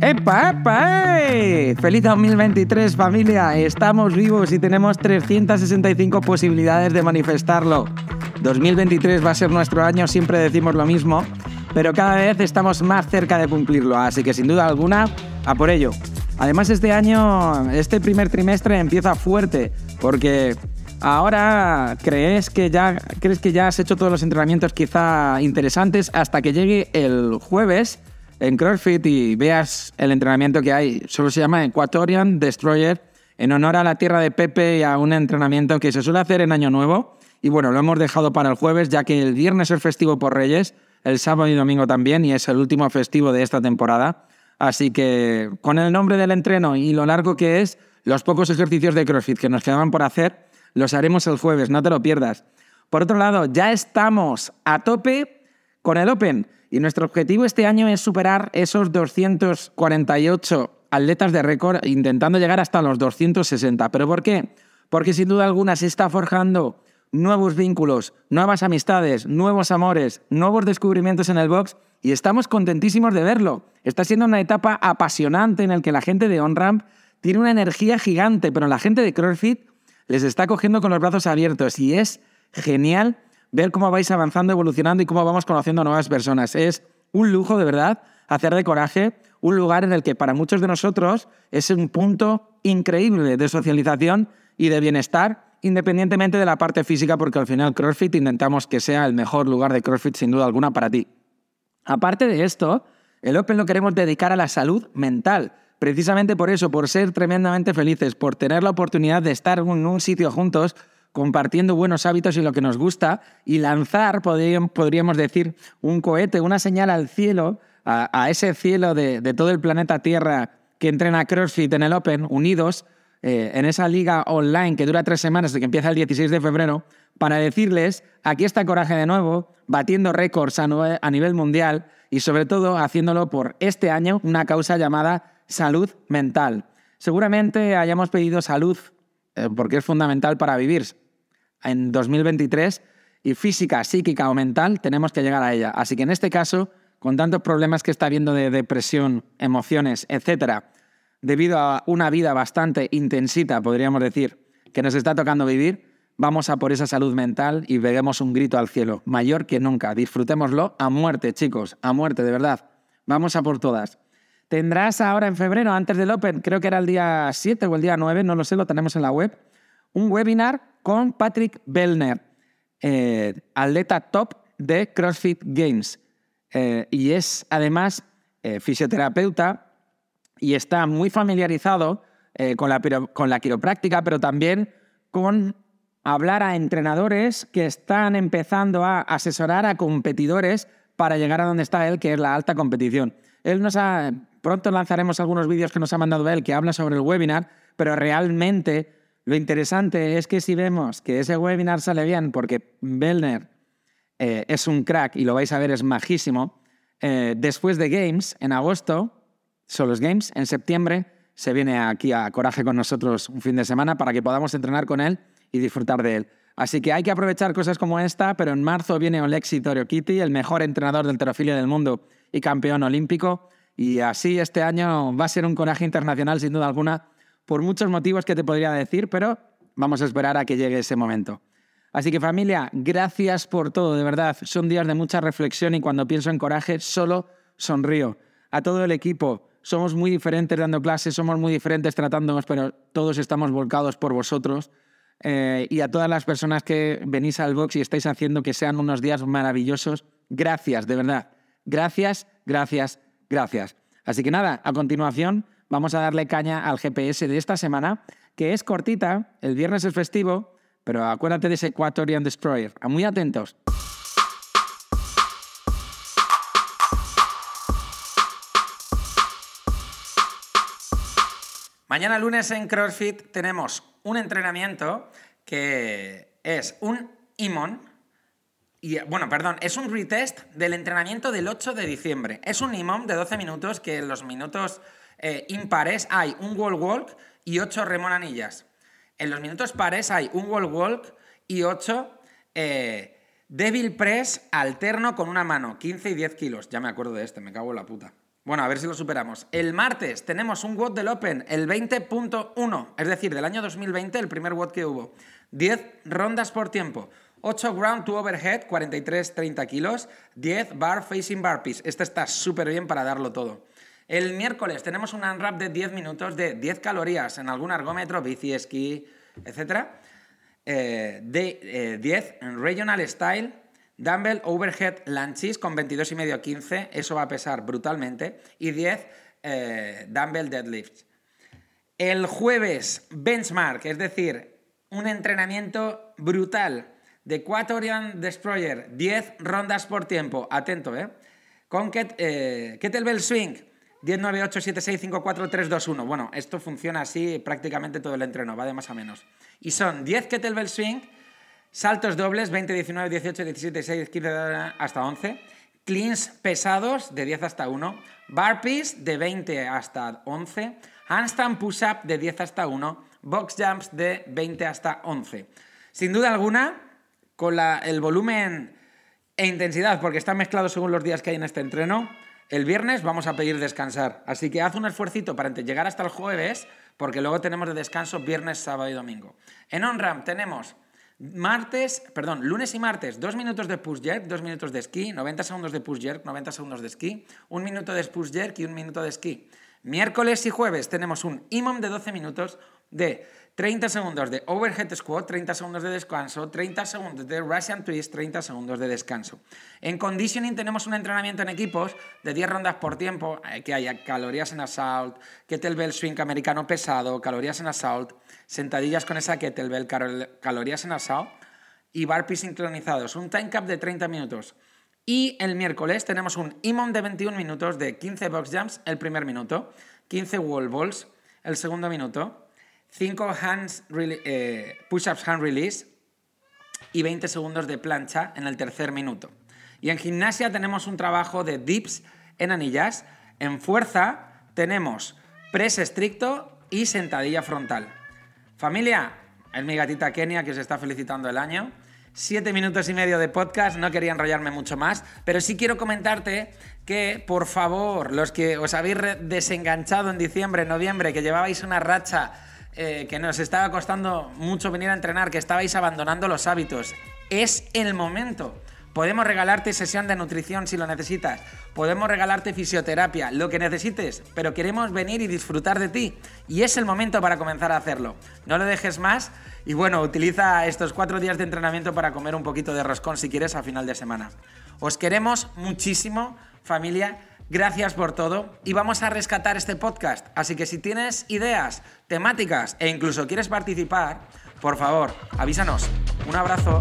¡Epa, epa! ¡eh! ¡Feliz 2023 familia! Estamos vivos y tenemos 365 posibilidades de manifestarlo. 2023 va a ser nuestro año, siempre decimos lo mismo, pero cada vez estamos más cerca de cumplirlo, así que sin duda alguna, a por ello. Además este año, este primer trimestre empieza fuerte, porque ahora crees que ya, crees que ya has hecho todos los entrenamientos quizá interesantes hasta que llegue el jueves en CrossFit y veas el entrenamiento que hay. Solo se llama Equatorian Destroyer en honor a la tierra de Pepe y a un entrenamiento que se suele hacer en Año Nuevo. Y bueno, lo hemos dejado para el jueves, ya que el viernes es festivo por Reyes, el sábado y domingo también, y es el último festivo de esta temporada. Así que con el nombre del entreno y lo largo que es, los pocos ejercicios de CrossFit que nos quedaban por hacer, los haremos el jueves, no te lo pierdas. Por otro lado, ya estamos a tope con el Open. Y nuestro objetivo este año es superar esos 248 atletas de récord, intentando llegar hasta los 260. ¿Pero por qué? Porque sin duda alguna se está forjando nuevos vínculos, nuevas amistades, nuevos amores, nuevos descubrimientos en el box y estamos contentísimos de verlo. Está siendo una etapa apasionante en la que la gente de OnRamp tiene una energía gigante, pero la gente de CrossFit les está cogiendo con los brazos abiertos y es genial ver cómo vais avanzando, evolucionando y cómo vamos conociendo a nuevas personas. Es un lujo, de verdad, hacer de coraje un lugar en el que para muchos de nosotros es un punto increíble de socialización y de bienestar, independientemente de la parte física, porque al final CrossFit intentamos que sea el mejor lugar de CrossFit sin duda alguna para ti. Aparte de esto, el Open lo queremos dedicar a la salud mental. Precisamente por eso, por ser tremendamente felices, por tener la oportunidad de estar en un sitio juntos compartiendo buenos hábitos y lo que nos gusta y lanzar, podríamos decir, un cohete, una señal al cielo, a, ese cielo de, todo el planeta Tierra que entrena CrossFit en el Open, unidos eh, en esa liga online que dura tres semanas, que empieza el 16 de febrero, para decirles, aquí está Coraje de nuevo, batiendo récords a, nivel mundial y sobre todo haciéndolo por este año, una causa llamada salud mental. Seguramente hayamos pedido salud eh, porque es fundamental para vivir en 2023 y física, psíquica o mental, tenemos que llegar a ella. Así que en este caso, con tantos problemas que está habiendo de depresión, emociones, etcétera, debido a una vida bastante intensita, podríamos decir, que nos está tocando vivir, vamos a por esa salud mental y veamos un grito al cielo, mayor que nunca. Disfrutémoslo a muerte, chicos, a muerte, de verdad. Vamos a por todas. Tendrás ahora en febrero, antes del Open, creo que era el día 7 o el día 9, no lo sé, lo tenemos en la web, un webinar con Patrick Bellner, eh, atleta top de CrossFit Games. Eh, y es además eh, fisioterapeuta y está muy familiarizado con, la, con la quiropráctica, pero también con hablar a entrenadores que están empezando a asesorar a competidores para llegar a donde está él, que es la alta competición. Él nos ha, pronto lanzaremos algunos vídeos que nos ha mandado él que habla sobre el webinar, pero realmente lo interesante es que si vemos que ese webinar sale bien, porque Bellner eh, es un crack y lo vais a ver, es majísimo, eh, después de Games, en agosto, son los Games, en septiembre se viene aquí a Coraje con nosotros un fin de semana para que podamos entrenar con él y disfrutar de él. Así que hay que aprovechar cosas como esta, pero en marzo viene Oleksi Kitty, el mejor entrenador del terofilia del mundo y campeón olímpico. Y así este año va a ser un coraje internacional, sin duda alguna, por muchos motivos que te podría decir, pero vamos a esperar a que llegue ese momento. Así que familia, gracias por todo, de verdad. Son días de mucha reflexión y cuando pienso en coraje solo sonrío. A todo el equipo, somos muy diferentes dando clases, somos muy diferentes tratándonos, pero todos estamos volcados por vosotros. Eh, y a todas las personas que venís al box y estáis haciendo que sean unos días maravillosos, gracias, de verdad. Gracias, gracias, gracias. Así que nada, a continuación vamos a darle caña al GPS de esta semana, que es cortita, el viernes es festivo, pero acuérdate de ese Equatorian Destroyer. Muy atentos. Mañana lunes en CrossFit tenemos un entrenamiento que es un IMON, y, bueno, perdón, es un retest del entrenamiento del 8 de diciembre. Es un IMON de 12 minutos que los minutos eh, impares hay un wall walk y 8 remonanillas. En los minutos pares hay un wall walk y 8 eh, devil press alterno con una mano, 15 y 10 kilos. Ya me acuerdo de este, me cago en la puta. Bueno, a ver si lo superamos. El martes tenemos un WOD del Open, el 20.1, es decir, del año 2020, el primer WOD que hubo. 10 rondas por tiempo. 8 ground to overhead, 43-30 kilos. 10 bar facing bar piece. Este está súper bien para darlo todo. El miércoles tenemos un unwrap de 10 minutos de 10 calorías en algún ergómetro, bici, esquí, etc. Eh, de 10 eh, en regional style, dumbbell overhead lunges con 22,5 15, eso va a pesar brutalmente, y 10 eh, dumbbell deadlifts. El jueves, benchmark, es decir, un entrenamiento brutal de Equatorian Destroyer, 10 rondas por tiempo, atento, ¿eh? Con kettlebell swing, 10, 9, 8, 7, 6, 5, 4, 3, 2, 1. Bueno, esto funciona así prácticamente todo el entreno, va de más a menos. Y son 10 kettlebell swing, saltos dobles, 20, 19, 18, 17, 16, 15, hasta 11. Cleans pesados, de 10 hasta 1. Burpees, de 20 hasta 11. Handstand push-up, de 10 hasta 1. Box jumps, de 20 hasta 11. Sin duda alguna, con el volumen e intensidad, porque está mezclado según los días que hay en este entreno, el viernes vamos a pedir descansar, así que haz un esfuerzo para llegar hasta el jueves, porque luego tenemos de descanso viernes, sábado y domingo. En OnRAM tenemos martes, perdón, lunes y martes, dos minutos de push jerk, dos minutos de esquí, 90 segundos de push jerk, 90 segundos de esquí, un minuto de push jerk y un minuto de esquí. Miércoles y jueves tenemos un IMOM de 12 minutos de 30 segundos de overhead squat, 30 segundos de descanso, 30 segundos de Russian twist, 30 segundos de descanso. En conditioning tenemos un entrenamiento en equipos de 10 rondas por tiempo, eh, que haya calorías en assault, kettlebell swing americano pesado, calorías en assault, sentadillas con esa kettlebell, calorías en assault y burpees sincronizados. Un time cap de 30 minutos. Y el miércoles tenemos un IMON de 21 minutos de 15 box jumps el primer minuto, 15 wall balls el segundo minuto, 5 hands eh, push-ups hand release y 20 segundos de plancha en el tercer minuto. Y en gimnasia tenemos un trabajo de dips en anillas. En fuerza tenemos press estricto y sentadilla frontal. Familia, es mi gatita Kenia que os está felicitando el año. Siete minutos y medio de podcast, no quería enrollarme mucho más, pero sí quiero comentarte que, por favor, los que os habéis desenganchado en diciembre, noviembre, que llevabais una racha eh, que nos estaba costando mucho venir a entrenar, que estabais abandonando los hábitos. Es el momento. Podemos regalarte sesión de nutrición si lo necesitas. Podemos regalarte fisioterapia, lo que necesites, pero queremos venir y disfrutar de ti. Y es el momento para comenzar a hacerlo. No lo dejes más y bueno, utiliza estos cuatro días de entrenamiento para comer un poquito de roscón si quieres a final de semana. Os queremos muchísimo, familia. Gracias por todo y vamos a rescatar este podcast. Así que si tienes ideas, temáticas e incluso quieres participar, por favor, avísanos. Un abrazo.